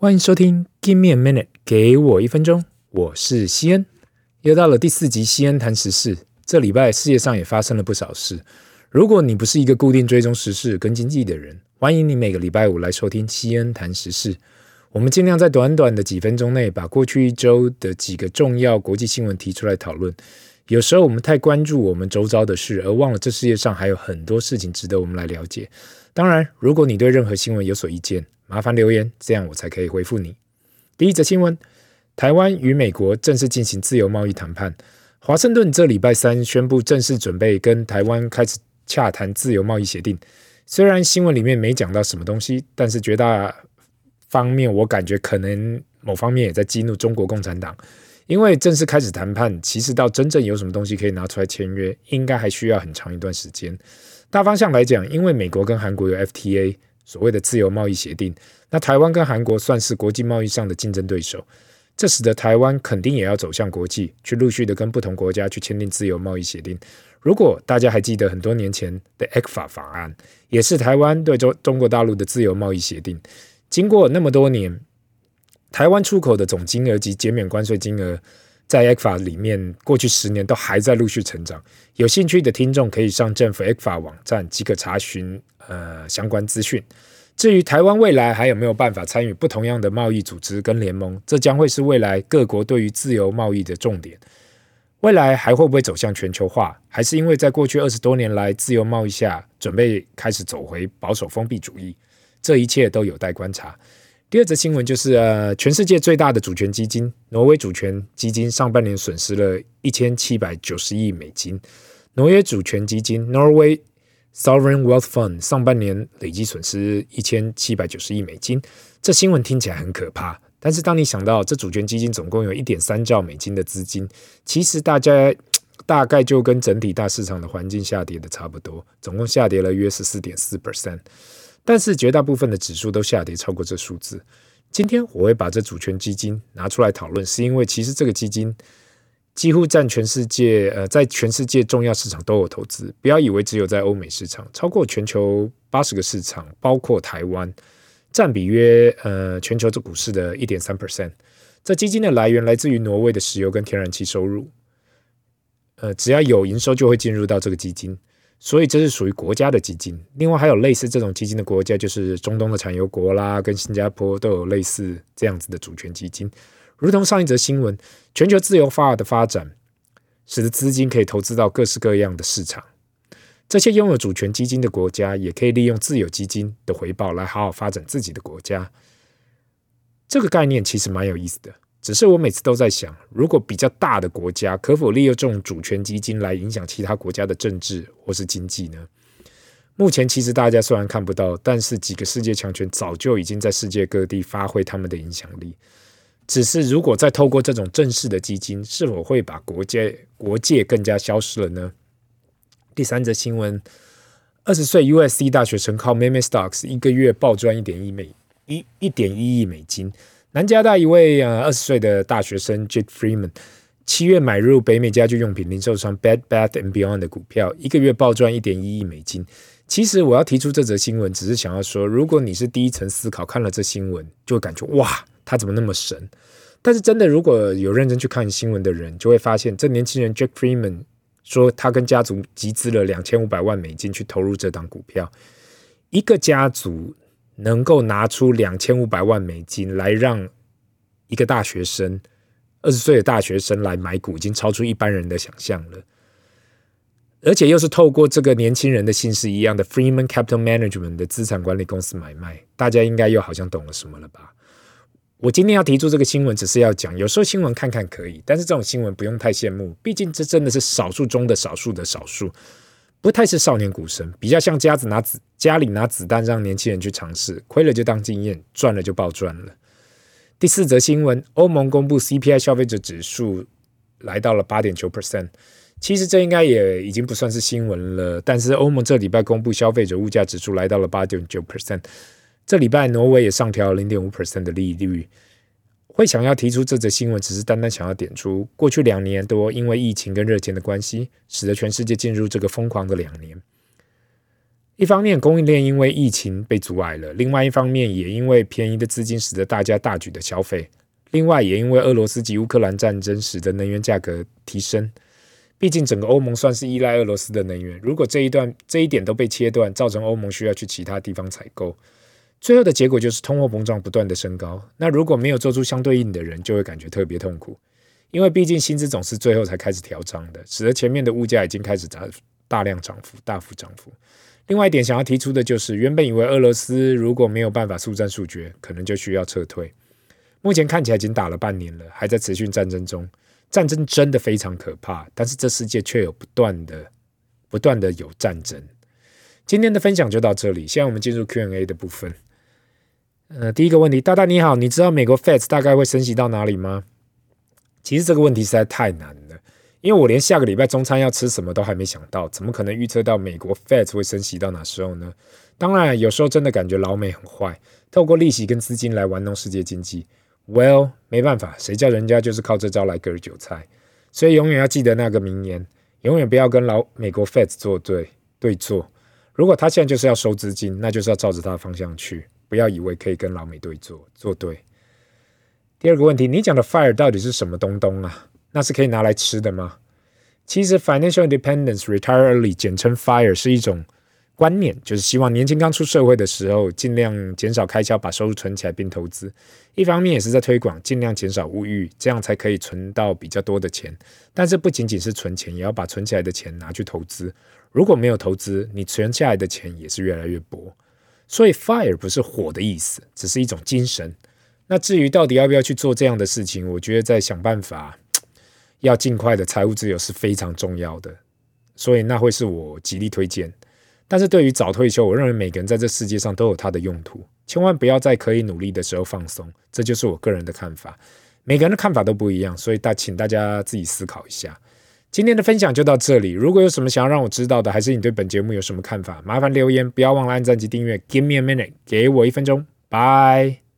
欢迎收听 Give me a minute，给我一分钟。我是西恩，又到了第四集西恩谈时事。这礼拜世界上也发生了不少事。如果你不是一个固定追踪时事跟经济的人，欢迎你每个礼拜五来收听西恩谈时事。我们尽量在短短的几分钟内，把过去一周的几个重要国际新闻提出来讨论。有时候我们太关注我们周遭的事，而忘了这世界上还有很多事情值得我们来了解。当然，如果你对任何新闻有所意见，麻烦留言，这样我才可以回复你。第一则新闻：台湾与美国正式进行自由贸易谈判。华盛顿这礼拜三宣布正式准备跟台湾开始洽谈自由贸易协定。虽然新闻里面没讲到什么东西，但是绝大方面我感觉可能某方面也在激怒中国共产党，因为正式开始谈判，其实到真正有什么东西可以拿出来签约，应该还需要很长一段时间。大方向来讲，因为美国跟韩国有 FTA。所谓的自由贸易协定，那台湾跟韩国算是国际贸易上的竞争对手，这使得台湾肯定也要走向国际，去陆续的跟不同国家去签订自由贸易协定。如果大家还记得很多年前的 ECFA 法案，也是台湾对中中国大陆的自由贸易协定。经过那么多年，台湾出口的总金额及减免关税金额，在 ECFA 里面过去十年都还在陆续成长。有兴趣的听众可以上政府 ECFA 网站即可查询。呃，相关资讯。至于台湾未来还有没有办法参与不同样的贸易组织跟联盟，这将会是未来各国对于自由贸易的重点。未来还会不会走向全球化，还是因为在过去二十多年来自由贸易下，准备开始走回保守封闭主义？这一切都有待观察。第二则新闻就是，呃，全世界最大的主权基金挪威主权基金上半年损失了一千七百九十亿美金。挪威主权基金 Norway Sovereign Wealth Fund 上半年累计损失一千七百九十亿美金，这新闻听起来很可怕。但是当你想到这主权基金总共有一点三兆美金的资金，其实大家大概就跟整体大市场的环境下跌的差不多，总共下跌了约十四点四 percent。但是绝大部分的指数都下跌超过这数字。今天我会把这主权基金拿出来讨论，是因为其实这个基金。几乎占全世界，呃，在全世界重要市场都有投资。不要以为只有在欧美市场，超过全球八十个市场，包括台湾，占比约呃全球这股市的一点三 percent。这基金的来源来自于挪威的石油跟天然气收入，呃，只要有营收就会进入到这个基金，所以这是属于国家的基金。另外还有类似这种基金的国家，就是中东的产油国啦，跟新加坡都有类似这样子的主权基金。如同上一则新闻，全球自由化的发展使得资金可以投资到各式各样的市场。这些拥有主权基金的国家也可以利用自有基金的回报来好好发展自己的国家。这个概念其实蛮有意思的，只是我每次都在想，如果比较大的国家可否利用这种主权基金来影响其他国家的政治或是经济呢？目前其实大家虽然看不到，但是几个世界强权早就已经在世界各地发挥他们的影响力。只是，如果再透过这种正式的基金，是否会把国界国界更加消失了呢？第三则新闻：二十岁 USC 大学生靠 Meme Stocks 一个月暴赚一点一美一一点一亿美金。南加大一位呃二十岁的大学生 Jack Freeman 七月买入北美家居用品零售商 Bed Bath and Beyond 的股票，一个月暴赚一点一亿美金。其实我要提出这则新闻，只是想要说，如果你是第一层思考看了这新闻，就会感觉哇。他怎么那么神？但是真的，如果有认真去看新闻的人，就会发现，这年轻人 Jack Freeman 说，他跟家族集资了两千五百万美金去投入这档股票。一个家族能够拿出两千五百万美金来让一个大学生，二十岁的大学生来买股，已经超出一般人的想象了。而且又是透过这个年轻人的姓氏一样的 Freeman Capital Management 的资产管理公司买卖，大家应该又好像懂了什么了吧？我今天要提出这个新闻，只是要讲，有时候新闻看看可以，但是这种新闻不用太羡慕，毕竟这真的是少数中的少数的少数，不太是少年股神，比较像家子拿子家里拿子弹让年轻人去尝试，亏了就当经验，赚了就暴赚了。第四则新闻，欧盟公布 CPI 消费者指数来到了八点九 percent，其实这应该也已经不算是新闻了，但是欧盟这礼拜公布消费者物价指数来到了八点九 percent。这礼拜，挪威也上调了零点五 percent 的利率。会想要提出这则新闻，只是单单想要点出，过去两年多因为疫情跟热钱的关系，使得全世界进入这个疯狂的两年。一方面供应链因为疫情被阻碍了，另外一方面也因为便宜的资金使得大家大举的消费，另外也因为俄罗斯及乌克兰战争使得能源价格提升。毕竟整个欧盟算是依赖俄罗斯的能源，如果这一段这一点都被切断，造成欧盟需要去其他地方采购，最后的结果就是通货膨胀不断的升高。那如果没有做出相对应的人，就会感觉特别痛苦，因为毕竟薪资总是最后才开始调涨的，使得前面的物价已经开始大大量涨幅、大幅涨幅。另外一点想要提出的就是，原本以为俄罗斯如果没有办法速战速决，可能就需要撤退，目前看起来已经打了半年了，还在持续战争中。战争真的非常可怕，但是这世界却有不断的、不断的有战争。今天的分享就到这里，现在我们进入 Q&A 的部分。呃，第一个问题，大大你好，你知道美国 Fed 大概会升息到哪里吗？其实这个问题实在太难了，因为我连下个礼拜中餐要吃什么都还没想到，怎么可能预测到美国 Fed 会升息到哪时候呢？当然，有时候真的感觉老美很坏，透过利息跟资金来玩弄世界经济。Well，没办法，谁叫人家就是靠这招来割韭菜。所以永远要记得那个名言，永远不要跟老美国 Fed 作对对错。如果他现在就是要收资金，那就是要照着他的方向去，不要以为可以跟老美对坐做对。第二个问题，你讲的 FIRE 到底是什么东东啊？那是可以拿来吃的吗？其实 Financial Independence Retire Early，简称 FIRE，是一种。观念就是希望年轻刚出社会的时候，尽量减少开销，把收入存起来并投资。一方面也是在推广，尽量减少物欲，这样才可以存到比较多的钱。但是不仅仅是存钱，也要把存起来的钱拿去投资。如果没有投资，你存下来的钱也是越来越薄。所以 FIRE 不是火的意思，只是一种精神。那至于到底要不要去做这样的事情，我觉得在想办法，要尽快的财务自由是非常重要的。所以那会是我极力推荐。但是对于早退休，我认为每个人在这世界上都有他的用途，千万不要在可以努力的时候放松，这就是我个人的看法。每个人的看法都不一样，所以大请大家自己思考一下。今天的分享就到这里，如果有什么想要让我知道的，还是你对本节目有什么看法，麻烦留言，不要忘了按赞及订阅。Give me a minute，给我一分钟，Bye。